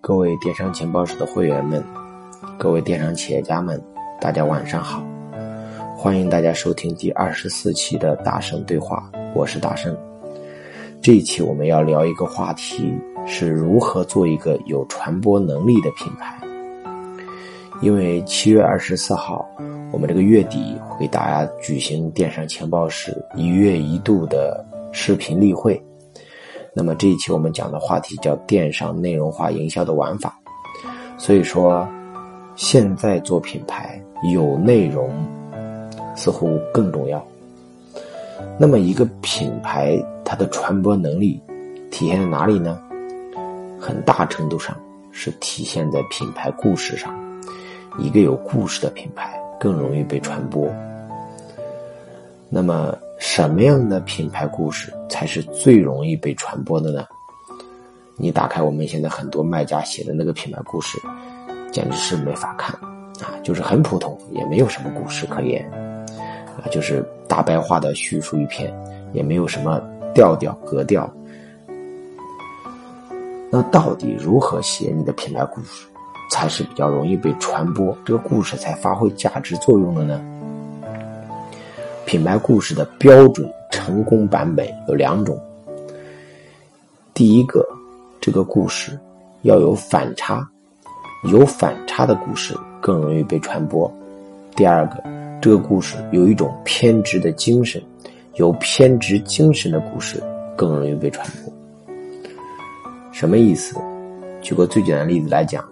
各位电商情报室的会员们，各位电商企业家们，大家晚上好！欢迎大家收听第二十四期的大圣对话，我是大圣。这一期我们要聊一个话题，是如何做一个有传播能力的品牌。因为七月二十四号，我们这个月底会给大家举行电商情报室一月一度的视频例会。那么这一期我们讲的话题叫电商内容化营销的玩法，所以说现在做品牌有内容似乎更重要。那么一个品牌它的传播能力体现在哪里呢？很大程度上是体现在品牌故事上。一个有故事的品牌更容易被传播。那么。什么样的品牌故事才是最容易被传播的呢？你打开我们现在很多卖家写的那个品牌故事，简直是没法看啊！就是很普通，也没有什么故事可言啊，就是大白话的叙述一篇，也没有什么调调格调。那到底如何写你的品牌故事，才是比较容易被传播，这个故事才发挥价值作用的呢？品牌故事的标准成功版本有两种。第一个，这个故事要有反差，有反差的故事更容易被传播。第二个，这个故事有一种偏执的精神，有偏执精神的故事更容易被传播。什么意思？举个最简单的例子来讲，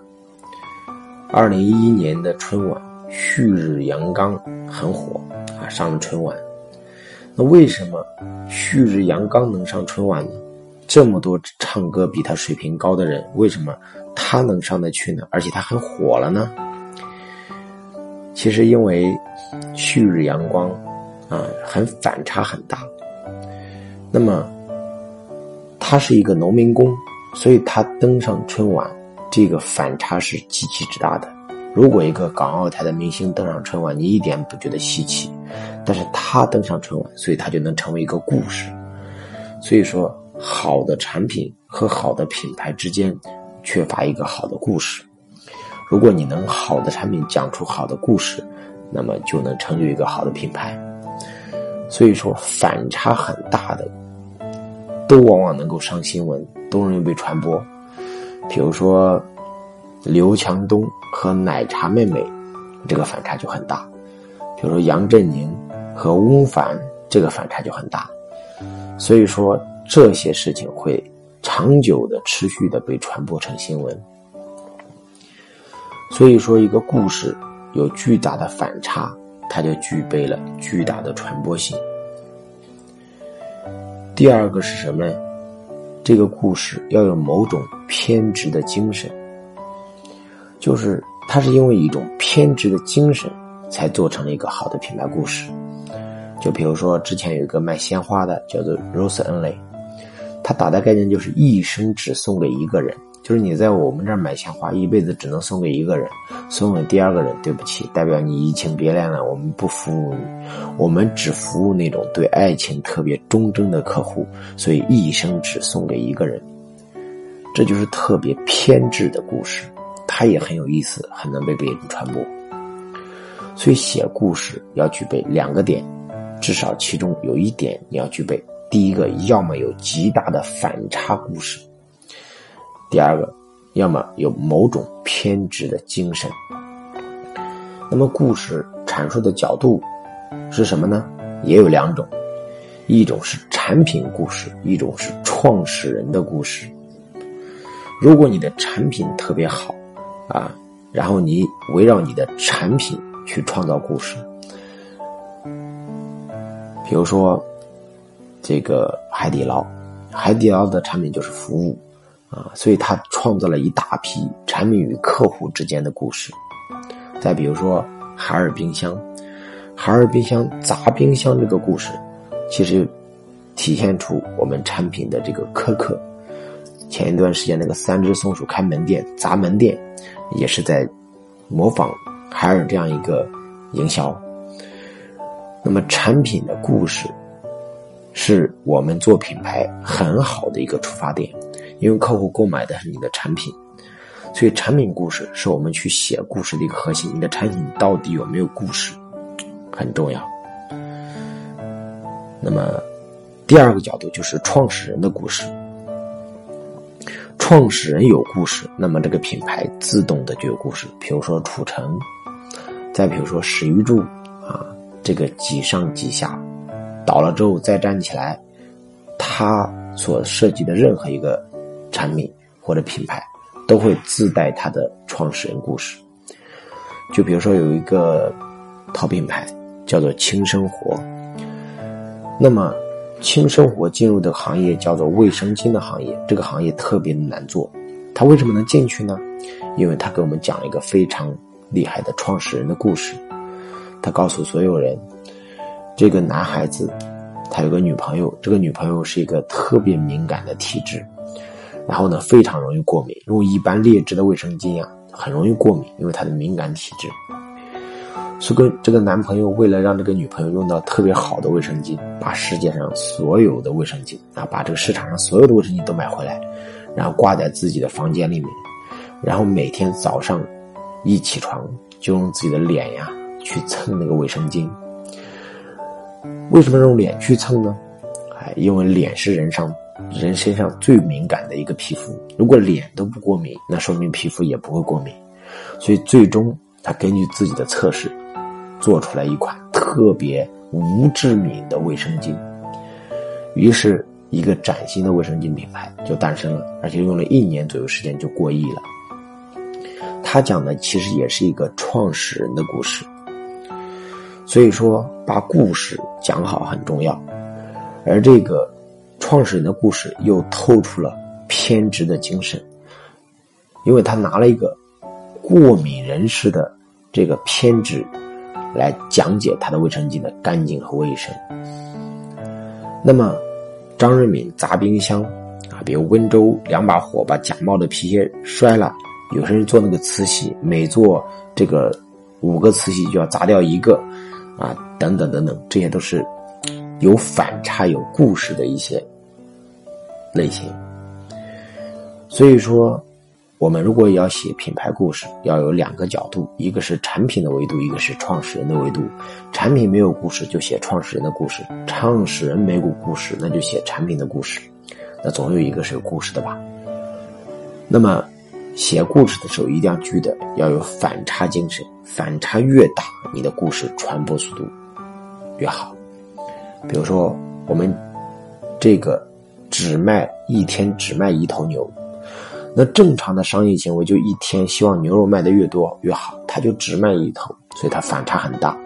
二零一一年的春晚，旭日阳刚很火。啊，上了春晚，那为什么旭日阳刚能上春晚呢？这么多唱歌比他水平高的人，为什么他能上得去呢？而且他很火了呢？其实因为旭日阳光啊，很反差很大。那么他是一个农民工，所以他登上春晚，这个反差是极其之大的。如果一个港澳台的明星登上春晚，你一点不觉得稀奇。但是他登上春晚，所以他就能成为一个故事。所以说，好的产品和好的品牌之间缺乏一个好的故事。如果你能好的产品讲出好的故事，那么就能成就一个好的品牌。所以说，反差很大的，都往往能够上新闻，都容易被传播。比如说，刘强东和奶茶妹妹，这个反差就很大。比如说杨振宁。和翁帆这个反差就很大，所以说这些事情会长久的、持续的被传播成新闻。所以说，一个故事有巨大的反差，它就具备了巨大的传播性。第二个是什么呢？这个故事要有某种偏执的精神，就是他是因为一种偏执的精神，才做成了一个好的品牌故事。就比如说，之前有一个卖鲜花的，叫做 Rose Only，，他打的概念就是一生只送给一个人，就是你在我们这儿买鲜花，一辈子只能送给一个人，送给第二个人，对不起，代表你移情别恋了，我们不服务你，我们只服务那种对爱情特别忠贞的客户，所以一生只送给一个人，这就是特别偏执的故事，它也很有意思，很能被别人传播，所以写故事要具备两个点。至少其中有一点你要具备：第一个，要么有极大的反差故事；第二个，要么有某种偏执的精神。那么，故事阐述的角度是什么呢？也有两种，一种是产品故事，一种是创始人的故事。如果你的产品特别好啊，然后你围绕你的产品去创造故事。比如说，这个海底捞，海底捞的产品就是服务，啊，所以他创造了一大批产品与客户之间的故事。再比如说海尔冰箱，海尔冰箱砸冰箱这个故事，其实体现出我们产品的这个苛刻。前一段时间那个三只松鼠开门店砸门店，也是在模仿海尔这样一个营销。那么，产品的故事是我们做品牌很好的一个出发点，因为客户购买的是你的产品，所以产品故事是我们去写故事的一个核心。你的产品到底有没有故事，很重要。那么，第二个角度就是创始人的故事。创始人有故事，那么这个品牌自动的就有故事。比如说楚成，再比如说史玉柱啊，这个几上几下，倒了之后再站起来，他所设计的任何一个产品或者品牌，都会自带他的创始人故事。就比如说有一个淘品牌叫做轻生活。那么，轻生活进入的行业叫做卫生巾的行业，这个行业特别难做。他为什么能进去呢？因为他给我们讲了一个非常厉害的创始人的故事。他告诉所有人，这个男孩子他有个女朋友，这个女朋友是一个特别敏感的体质，然后呢非常容易过敏，用一般劣质的卫生巾啊很容易过敏，因为他的敏感体质。是跟这个男朋友为了让这个女朋友用到特别好的卫生巾，把世界上所有的卫生巾啊，把这个市场上所有的卫生巾都买回来，然后挂在自己的房间里面，然后每天早上一起床就用自己的脸呀去蹭那个卫生巾。为什么用脸去蹭呢？哎，因为脸是人上人身上最敏感的一个皮肤，如果脸都不过敏，那说明皮肤也不会过敏，所以最终他根据自己的测试。做出来一款特别无致敏的卫生巾，于是一个崭新的卫生巾品牌就诞生了，而且用了一年左右时间就过亿了。他讲的其实也是一个创始人的故事，所以说把故事讲好很重要，而这个创始人的故事又透出了偏执的精神，因为他拿了一个过敏人士的这个偏执。来讲解他的卫生巾的干净和卫生。那么，张瑞敏砸冰箱啊，比如温州两把火把假冒的皮鞋摔了，有些人做那个瓷器，每做这个五个瓷器就要砸掉一个啊，等等等等，这些都是有反差、有故事的一些类型。所以说。我们如果要写品牌故事，要有两个角度，一个是产品的维度，一个是创始人的维度。产品没有故事，就写创始人的故事；创始人没有故事，那就写产品的故事。那总有一个是有故事的吧？那么，写故事的时候一定要记得要有反差精神，反差越大，你的故事传播速度越好。比如说，我们这个只卖一天只卖一头牛。那正常的商业行为就一天希望牛肉卖的越多越好，他就只卖一头，所以它反差很大。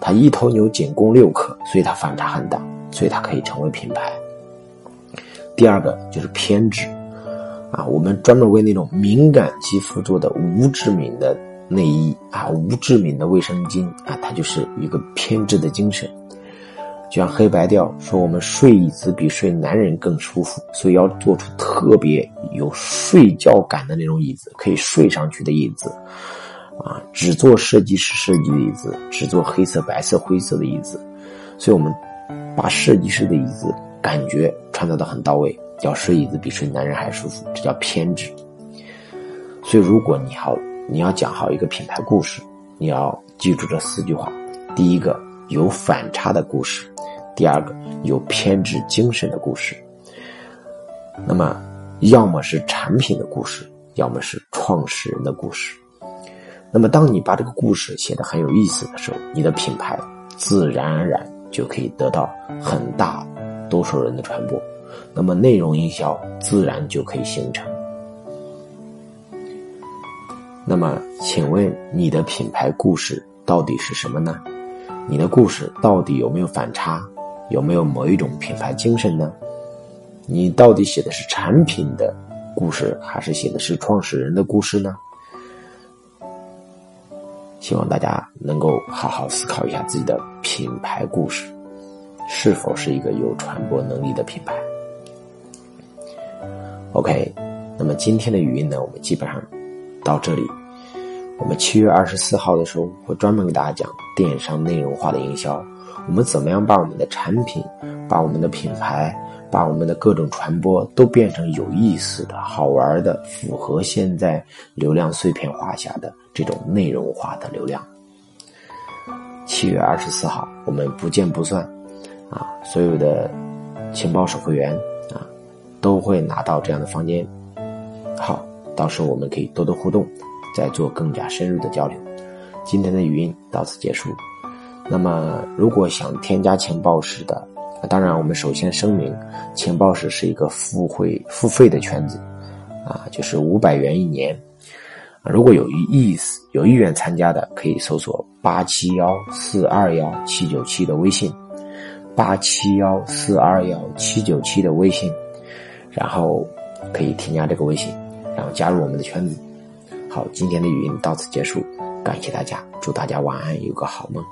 他一头牛仅供六克，所以它反差很大，所以它可以成为品牌。第二个就是偏执，啊，我们专门为那种敏感肌肤做的无致敏的内衣啊，无致敏的卫生巾啊，它就是一个偏执的精神。就像黑白调说，我们睡椅子比睡男人更舒服，所以要做出特别有睡觉感的那种椅子，可以睡上去的椅子，啊，只做设计师设计的椅子，只做黑色、白色、灰色的椅子，所以我们把设计师的椅子感觉创造的很到位，要睡椅子比睡男人还舒服，这叫偏执。所以，如果你好，你要讲好一个品牌故事，你要记住这四句话：第一个，有反差的故事。第二个有偏执精神的故事，那么要么是产品的故事，要么是创始人的故事。那么当你把这个故事写得很有意思的时候，你的品牌自然而然就可以得到很大多数人的传播，那么内容营销自然就可以形成。那么，请问你的品牌故事到底是什么呢？你的故事到底有没有反差？有没有某一种品牌精神呢？你到底写的是产品的故事，还是写的是创始人的故事呢？希望大家能够好好思考一下自己的品牌故事，是否是一个有传播能力的品牌。OK，那么今天的语音呢，我们基本上到这里。我们七月二十四号的时候会专门给大家讲电商内容化的营销。我们怎么样把我们的产品、把我们的品牌、把我们的各种传播都变成有意思的、好玩的、符合现在流量碎片化下的这种内容化的流量。七月二十四号，我们不见不散，啊，所有的情报守会员啊，都会拿到这样的房间。好，到时候我们可以多多互动，再做更加深入的交流。今天的语音到此结束。那么，如果想添加情报室的，当然我们首先声明，情报室是一个付费付费的圈子，啊，就是五百元一年。如果有意思、有意愿参加的，可以搜索八七幺四二幺七九七的微信，八七幺四二幺七九七的微信，然后可以添加这个微信，然后加入我们的圈子。好，今天的语音到此结束。感谢大家，祝大家晚安，有个好梦。